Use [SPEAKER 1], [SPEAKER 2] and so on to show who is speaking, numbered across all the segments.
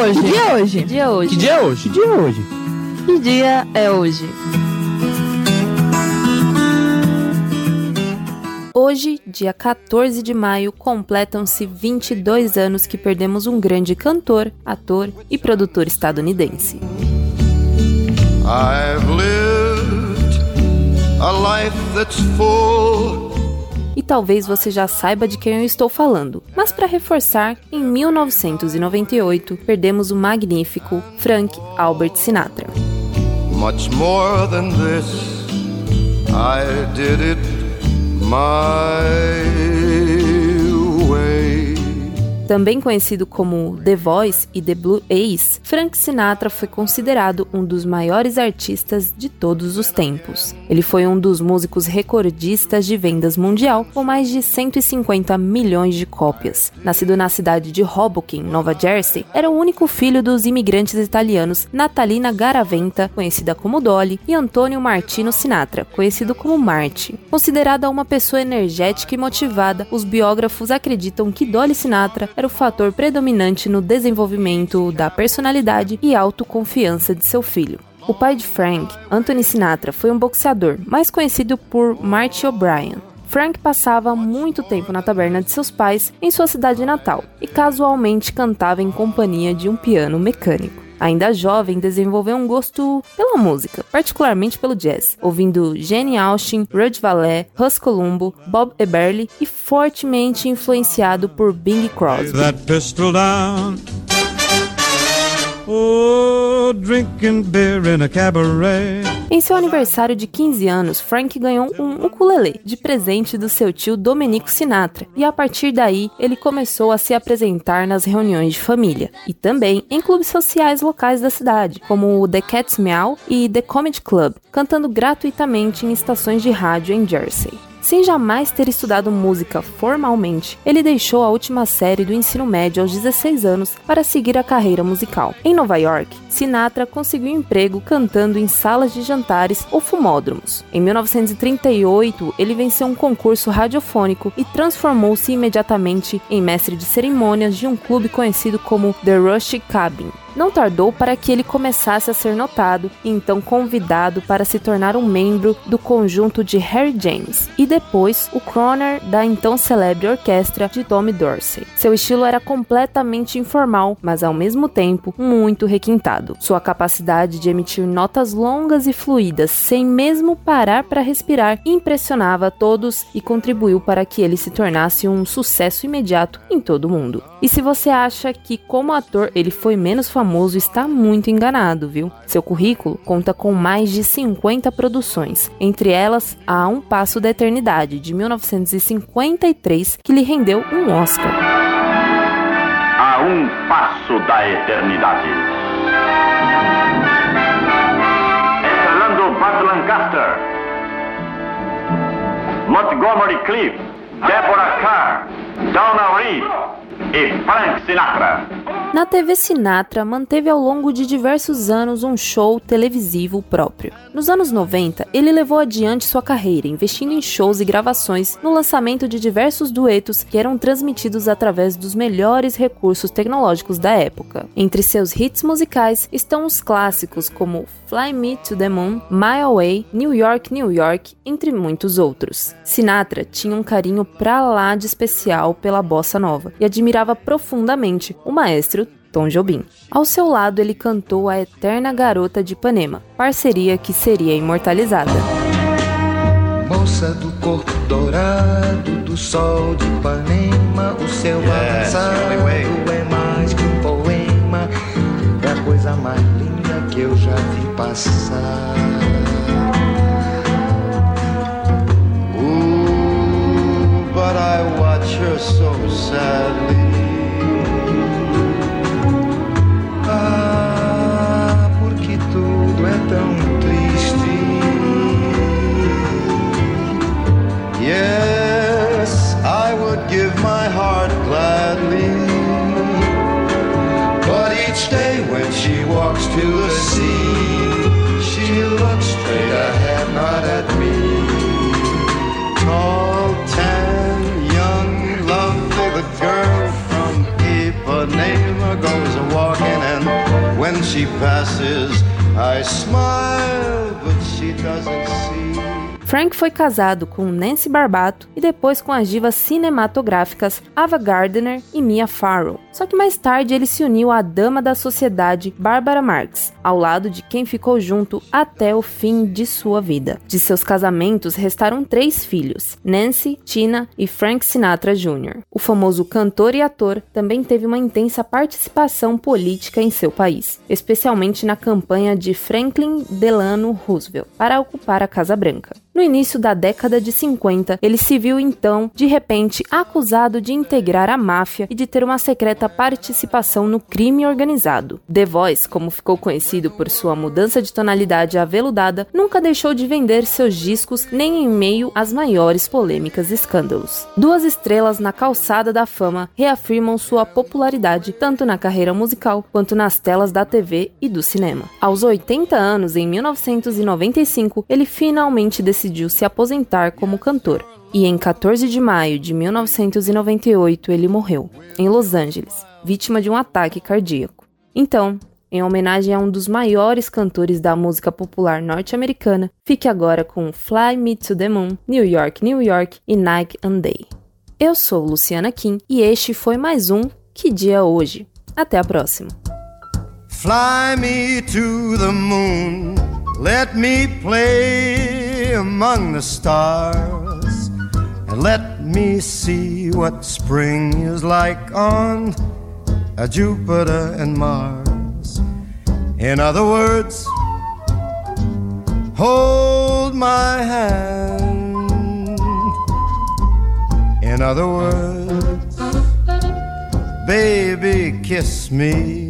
[SPEAKER 1] é hoje? Que dia é hoje?
[SPEAKER 2] Que dia é hoje?
[SPEAKER 3] Que dia é hoje?
[SPEAKER 1] Que dia é hoje?
[SPEAKER 2] Que dia é hoje? Hoje, dia 14 de maio, completam-se 22 anos que perdemos um grande cantor, ator e produtor estadunidense. I've lived a life that's full e talvez você já saiba de quem eu estou falando. Mas para reforçar, em 1998 perdemos o magnífico Frank Albert Sinatra. Much more than this, I did it my também conhecido como The Voice e The Blue Ace, Frank Sinatra foi considerado um dos maiores artistas de todos os tempos. Ele foi um dos músicos recordistas de vendas mundial, com mais de 150 milhões de cópias. Nascido na cidade de Hoboken, Nova Jersey, era o único filho dos imigrantes italianos Natalina Garaventa, conhecida como Dolly, e Antonio Martino Sinatra, conhecido como Marty. Considerada uma pessoa energética e motivada, os biógrafos acreditam que Dolly Sinatra era o fator predominante no desenvolvimento da personalidade e autoconfiança de seu filho. O pai de Frank, Anthony Sinatra, foi um boxeador, mais conhecido por Marty O'Brien. Frank passava muito tempo na taberna de seus pais em sua cidade natal e casualmente cantava em companhia de um piano mecânico. Ainda jovem, desenvolveu um gosto pela música, particularmente pelo jazz, ouvindo Jenny Austin, Rudy Valé, Russ Columbo, Bob Eberle e fortemente influenciado por Bing Crosby. Oh, drinking beer in a cabaret. Em seu aniversário de 15 anos, Frank ganhou um ukulele de presente do seu tio Domenico Sinatra, e a partir daí ele começou a se apresentar nas reuniões de família e também em clubes sociais locais da cidade, como o The Cat's Meow e The Comedy Club, cantando gratuitamente em estações de rádio em Jersey. Sem jamais ter estudado música formalmente, ele deixou a última série do ensino médio aos 16 anos para seguir a carreira musical. Em Nova York, Sinatra conseguiu emprego cantando em salas de jantares ou fumódromos. Em 1938, ele venceu um concurso radiofônico e transformou-se imediatamente em mestre de cerimônias de um clube conhecido como The Rush Cabin. Não tardou para que ele começasse a ser notado e então convidado para se tornar um membro do conjunto de Harry James e depois o crooner da então celebre orquestra de Tommy Dorsey. Seu estilo era completamente informal, mas ao mesmo tempo muito requintado. Sua capacidade de emitir notas longas e fluídas sem mesmo parar para respirar impressionava todos e contribuiu para que ele se tornasse um sucesso imediato em todo o mundo. E se você acha que como ator ele foi menos famoso famoso está muito enganado, viu? Seu currículo conta com mais de 50 produções, entre elas A Um Passo da Eternidade, de 1953, que lhe rendeu um Oscar.
[SPEAKER 4] A Um Passo da Eternidade. Montgomery Cliff, Deborah Carr, Donna Reed e Frank Sinatra.
[SPEAKER 2] Na TV Sinatra, manteve ao longo de diversos anos um show televisivo próprio. Nos anos 90, ele levou adiante sua carreira, investindo em shows e gravações no lançamento de diversos duetos que eram transmitidos através dos melhores recursos tecnológicos da época. Entre seus hits musicais estão os clássicos como Fly Me to the Moon, My Way, New York, New York, entre muitos outros. Sinatra tinha um carinho pra lá de especial pela bossa nova e admirava profundamente o maestro Tom Jobim. Ao seu lado, ele cantou a Eterna Garota de Ipanema, parceria que seria imortalizada. Moça do corpo dourado do sol de Ipanema, o seu yes, é mais que um poema, é a coisa mais linda que eu já vi passar. But I watch her so sadly.
[SPEAKER 1] Frank foi casado com Nancy Barbato e depois com as divas cinematográficas Ava Gardner e Mia Farrow. Só que mais tarde ele se uniu à dama da sociedade Barbara Marx, ao lado de quem ficou junto até o fim de sua vida. De seus casamentos restaram três filhos: Nancy, Tina e Frank Sinatra Jr. O famoso cantor e ator também teve uma intensa participação política em seu país, especialmente na campanha de Franklin Delano Roosevelt para ocupar a Casa Branca. No início da década de 50, ele se viu então, de repente, acusado de integrar a máfia e de ter uma secreta participação no crime organizado. The Voice, como ficou conhecido por sua mudança de tonalidade aveludada, nunca deixou de vender seus discos nem em meio às maiores polêmicas e escândalos. Duas estrelas na calçada da fama reafirmam sua popularidade tanto na carreira musical quanto nas telas da TV e do cinema. Aos 80 anos, em 1995, ele finalmente decidiu se aposentar como cantor. E em 14 de maio de 1998 ele morreu, em Los Angeles, vítima de um ataque cardíaco. Então, em homenagem a um dos maiores cantores da música popular norte-americana, fique agora com Fly Me to the Moon, New York, New York e Nike and Day. Eu sou Luciana Kim e este foi mais um Que Dia Hoje. Até a próxima. Fly me to the moon, let me play among the stars let me see what spring is like on a Jupiter and Mars. In other words, hold my hand. In other words, baby, kiss me.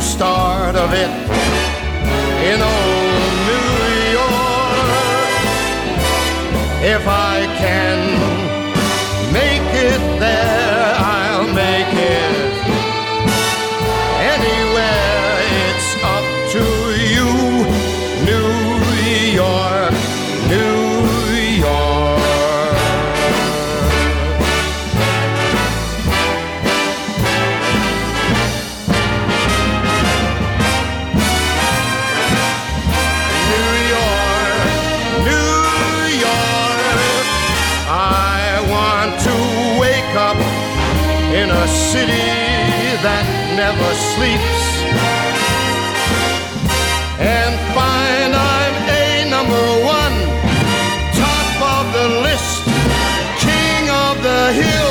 [SPEAKER 1] Start of it in old New York. If I can city that never sleeps. And find I'm a number one, top of the list, king of the hill,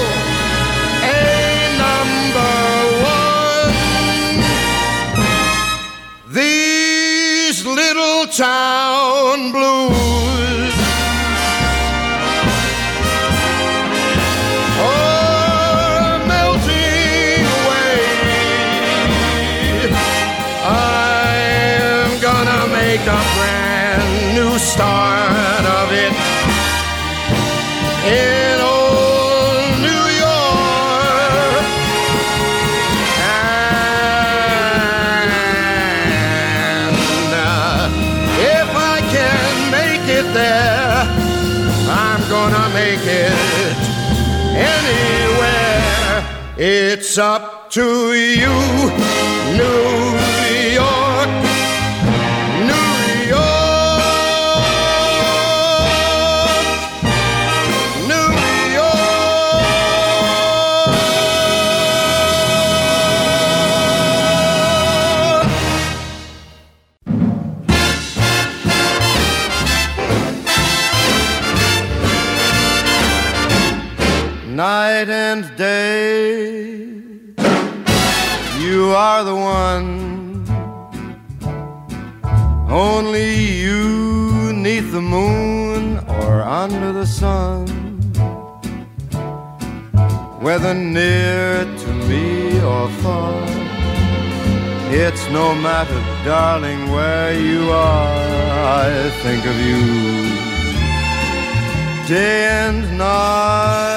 [SPEAKER 1] a brand new start of it in old New York. And uh, if I can make it there, I'm gonna make it anywhere. It's up to you, New York. Night and day. You are the one, only you neath the moon or under the sun. Whether near to me or far, it's no matter, darling, where you are. I think of you day and night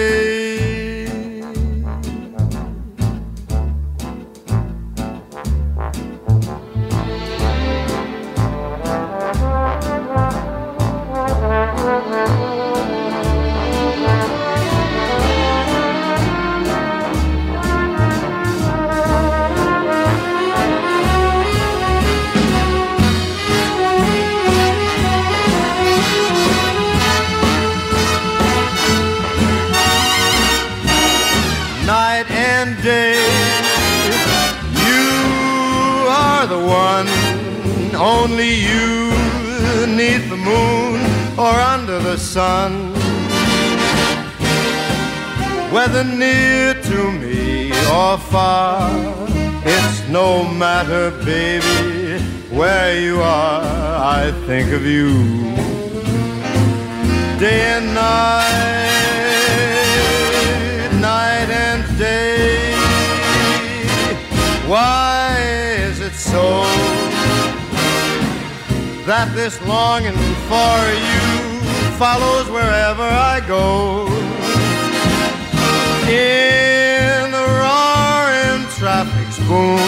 [SPEAKER 1] Only you neath the moon or under the sun. Whether near to me or far, it's no matter, baby, where you are. I think of you day and night, that this longing for you follows wherever I go. In the roaring traffic's boom,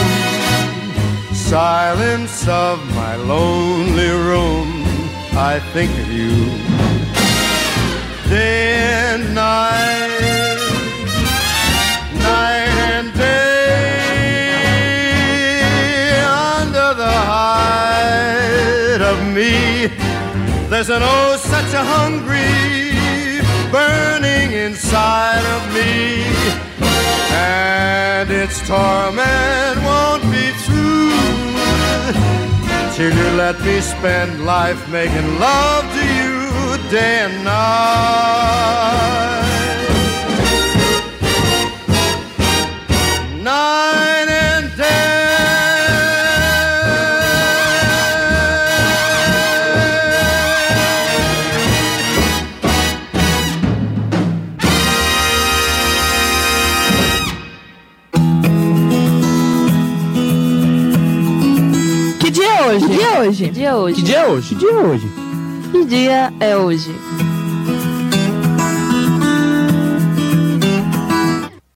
[SPEAKER 1] silence of my lonely room, I think of you. Day and night, there's an oh such a hungry burning inside of me, and its torment won't be through till you let me spend life making love to you day and night.
[SPEAKER 3] Hoje?
[SPEAKER 2] Que dia é hoje?
[SPEAKER 3] Que dia é hoje?
[SPEAKER 2] Que dia é hoje? Que dia é hoje?